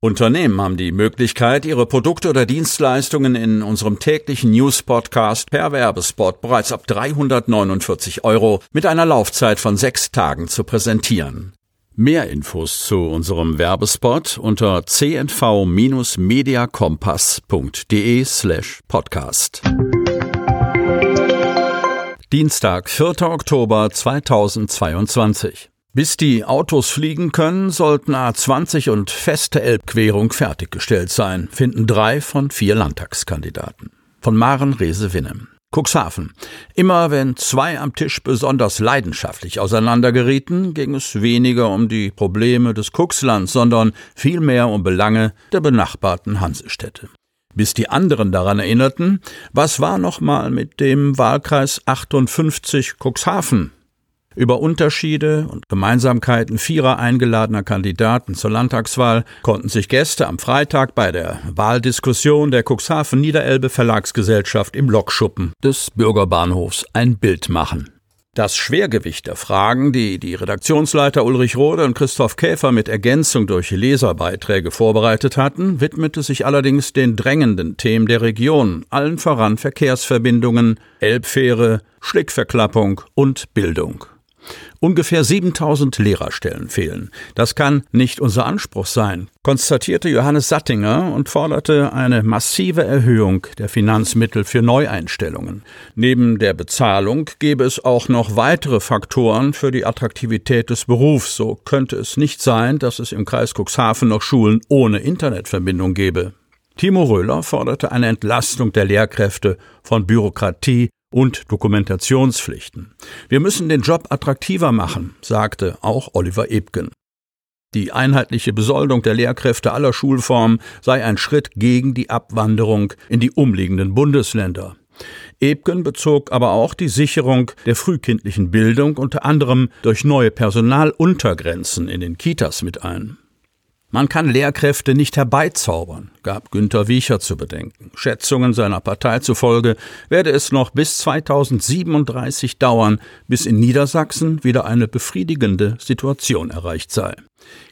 Unternehmen haben die Möglichkeit, ihre Produkte oder Dienstleistungen in unserem täglichen News-Podcast per Werbespot bereits ab 349 Euro mit einer Laufzeit von sechs Tagen zu präsentieren. Mehr Infos zu unserem Werbespot unter cnv-mediacompass.de slash podcast. Dienstag, 4. Oktober 2022. Bis die Autos fliegen können, sollten A20 und feste Elbquerung fertiggestellt sein, finden drei von vier Landtagskandidaten. Von Maren Rese-Winnem. Cuxhaven. Immer wenn zwei am Tisch besonders leidenschaftlich auseinandergerieten, ging es weniger um die Probleme des Cuxlands, sondern vielmehr um Belange der benachbarten Hansestädte. Bis die anderen daran erinnerten, was war nochmal mit dem Wahlkreis 58 Cuxhaven über Unterschiede und Gemeinsamkeiten vierer eingeladener Kandidaten zur Landtagswahl konnten sich Gäste am Freitag bei der Wahldiskussion der Cuxhaven Niederelbe Verlagsgesellschaft im Lokschuppen des Bürgerbahnhofs ein Bild machen. Das Schwergewicht der Fragen, die die Redaktionsleiter Ulrich Rode und Christoph Käfer mit Ergänzung durch Leserbeiträge vorbereitet hatten, widmete sich allerdings den drängenden Themen der Region, allen voran Verkehrsverbindungen, Elbfähre, Schlickverklappung und Bildung. Ungefähr 7000 Lehrerstellen fehlen. Das kann nicht unser Anspruch sein, konstatierte Johannes Sattinger und forderte eine massive Erhöhung der Finanzmittel für Neueinstellungen. Neben der Bezahlung gäbe es auch noch weitere Faktoren für die Attraktivität des Berufs. So könnte es nicht sein, dass es im Kreis Cuxhaven noch Schulen ohne Internetverbindung gäbe. Timo Röhler forderte eine Entlastung der Lehrkräfte von Bürokratie und Dokumentationspflichten. Wir müssen den Job attraktiver machen, sagte auch Oliver Ebgen. Die einheitliche Besoldung der Lehrkräfte aller Schulformen sei ein Schritt gegen die Abwanderung in die umliegenden Bundesländer. Ebgen bezog aber auch die Sicherung der frühkindlichen Bildung unter anderem durch neue Personaluntergrenzen in den Kitas mit ein. Man kann Lehrkräfte nicht herbeizaubern, gab Günter Wiecher zu bedenken. Schätzungen seiner Partei zufolge werde es noch bis 2037 dauern, bis in Niedersachsen wieder eine befriedigende Situation erreicht sei.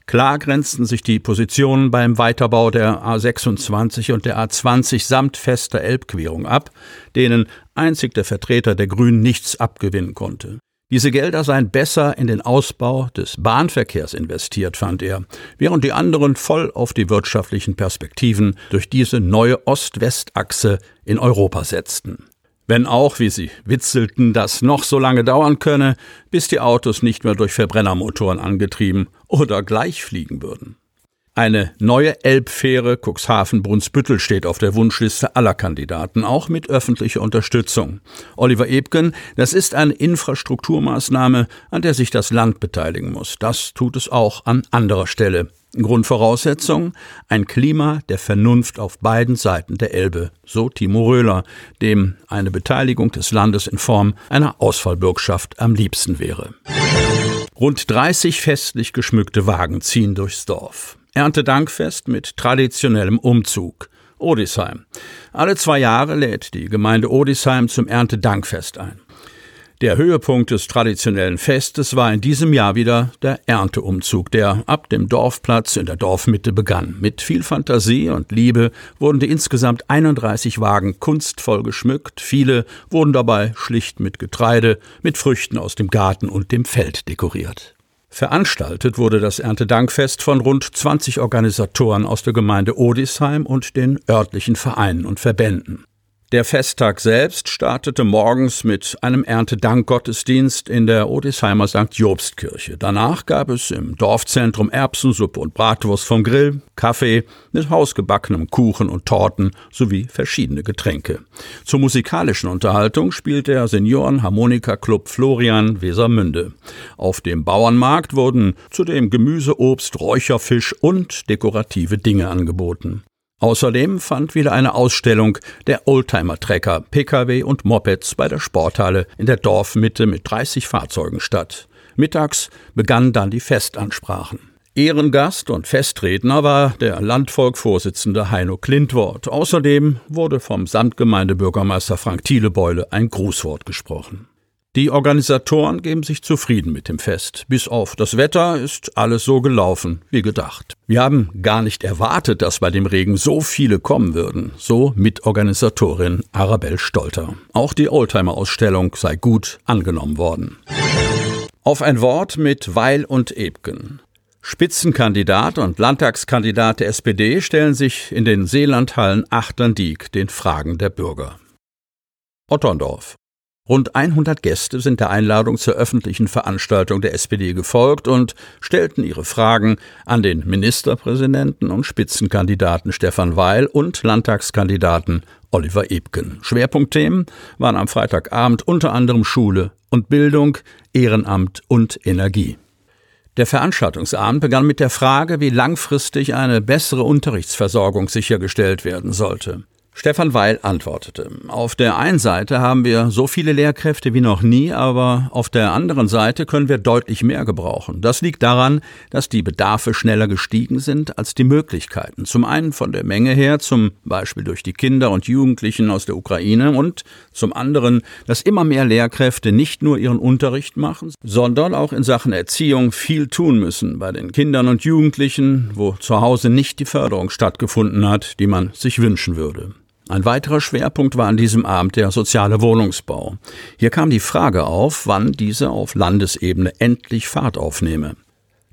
Klar grenzten sich die Positionen beim Weiterbau der A26 und der A20 samt fester Elbquerung ab, denen einzig der Vertreter der Grünen nichts abgewinnen konnte. Diese Gelder seien besser in den Ausbau des Bahnverkehrs investiert, fand er, während die anderen voll auf die wirtschaftlichen Perspektiven durch diese neue Ost-West-Achse in Europa setzten. Wenn auch, wie sie witzelten, das noch so lange dauern könne, bis die Autos nicht mehr durch Verbrennermotoren angetrieben oder gleich fliegen würden. Eine neue Elbfähre Cuxhaven-Brunsbüttel steht auf der Wunschliste aller Kandidaten, auch mit öffentlicher Unterstützung. Oliver Ebken, das ist eine Infrastrukturmaßnahme, an der sich das Land beteiligen muss. Das tut es auch an anderer Stelle. Grundvoraussetzung ein Klima der Vernunft auf beiden Seiten der Elbe, so Timo Röhler, dem eine Beteiligung des Landes in Form einer Ausfallbürgschaft am liebsten wäre. Rund 30 festlich geschmückte Wagen ziehen durchs Dorf. Erntedankfest mit traditionellem Umzug. Odisheim. Alle zwei Jahre lädt die Gemeinde Odisheim zum Erntedankfest ein. Der Höhepunkt des traditionellen Festes war in diesem Jahr wieder der Ernteumzug, der ab dem Dorfplatz in der Dorfmitte begann. Mit viel Fantasie und Liebe wurden die insgesamt 31 Wagen kunstvoll geschmückt. Viele wurden dabei schlicht mit Getreide, mit Früchten aus dem Garten und dem Feld dekoriert. Veranstaltet wurde das Erntedankfest von rund 20 Organisatoren aus der Gemeinde Odisheim und den örtlichen Vereinen und Verbänden. Der Festtag selbst startete morgens mit einem Erntedankgottesdienst in der Odesheimer St. Jobstkirche. Danach gab es im Dorfzentrum Erbsensuppe und Bratwurst vom Grill, Kaffee mit hausgebackenem Kuchen und Torten sowie verschiedene Getränke. Zur musikalischen Unterhaltung spielt der Senioren-Harmonika-Club Florian Wesermünde. Auf dem Bauernmarkt wurden zudem Gemüse, Obst, Räucherfisch und dekorative Dinge angeboten. Außerdem fand wieder eine Ausstellung der Oldtimer-Trecker, Pkw und Mopeds bei der Sporthalle in der Dorfmitte mit 30 Fahrzeugen statt. Mittags begannen dann die Festansprachen. Ehrengast und Festredner war der Landvolkvorsitzende Heino Klintwort. Außerdem wurde vom Samtgemeindebürgermeister Frank Thielebeule ein Grußwort gesprochen. Die Organisatoren geben sich zufrieden mit dem Fest. Bis auf das Wetter ist alles so gelaufen wie gedacht. Wir haben gar nicht erwartet, dass bei dem Regen so viele kommen würden. So Mitorganisatorin Arabelle Stolter. Auch die Oldtimer-Ausstellung sei gut angenommen worden. Auf ein Wort mit Weil und Ebken. Spitzenkandidat und Landtagskandidat der SPD stellen sich in den Seelandhallen Achterndiek den Fragen der Bürger. Otterndorf. Rund 100 Gäste sind der Einladung zur öffentlichen Veranstaltung der SPD gefolgt und stellten ihre Fragen an den Ministerpräsidenten und Spitzenkandidaten Stefan Weil und Landtagskandidaten Oliver Ebken. Schwerpunktthemen waren am Freitagabend unter anderem Schule und Bildung, Ehrenamt und Energie. Der Veranstaltungsabend begann mit der Frage, wie langfristig eine bessere Unterrichtsversorgung sichergestellt werden sollte. Stefan Weil antwortete, auf der einen Seite haben wir so viele Lehrkräfte wie noch nie, aber auf der anderen Seite können wir deutlich mehr gebrauchen. Das liegt daran, dass die Bedarfe schneller gestiegen sind als die Möglichkeiten. Zum einen von der Menge her, zum Beispiel durch die Kinder und Jugendlichen aus der Ukraine und zum anderen, dass immer mehr Lehrkräfte nicht nur ihren Unterricht machen, sondern auch in Sachen Erziehung viel tun müssen bei den Kindern und Jugendlichen, wo zu Hause nicht die Förderung stattgefunden hat, die man sich wünschen würde. Ein weiterer Schwerpunkt war an diesem Abend der soziale Wohnungsbau. Hier kam die Frage auf, wann diese auf Landesebene endlich Fahrt aufnehme.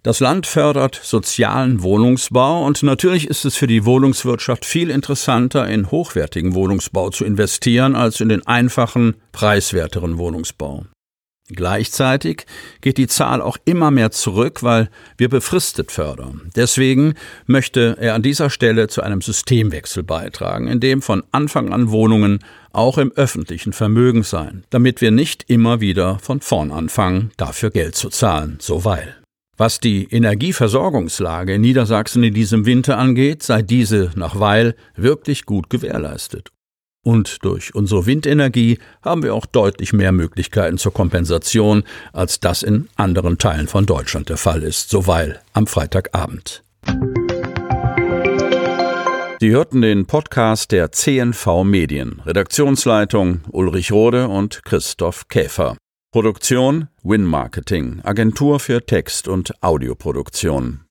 Das Land fördert sozialen Wohnungsbau und natürlich ist es für die Wohnungswirtschaft viel interessanter, in hochwertigen Wohnungsbau zu investieren, als in den einfachen, preiswerteren Wohnungsbau. Gleichzeitig geht die Zahl auch immer mehr zurück, weil wir befristet fördern. Deswegen möchte er an dieser Stelle zu einem Systemwechsel beitragen, in dem von Anfang an Wohnungen auch im öffentlichen Vermögen sein, damit wir nicht immer wieder von vorn anfangen, dafür Geld zu zahlen, so weil. Was die Energieversorgungslage in Niedersachsen in diesem Winter angeht, sei diese nach Weil wirklich gut gewährleistet. Und durch unsere Windenergie haben wir auch deutlich mehr Möglichkeiten zur Kompensation, als das in anderen Teilen von Deutschland der Fall ist, so weil am Freitagabend. Sie hörten den Podcast der CNV Medien. Redaktionsleitung Ulrich Rode und Christoph Käfer. Produktion Win Marketing, Agentur für Text- und Audioproduktion.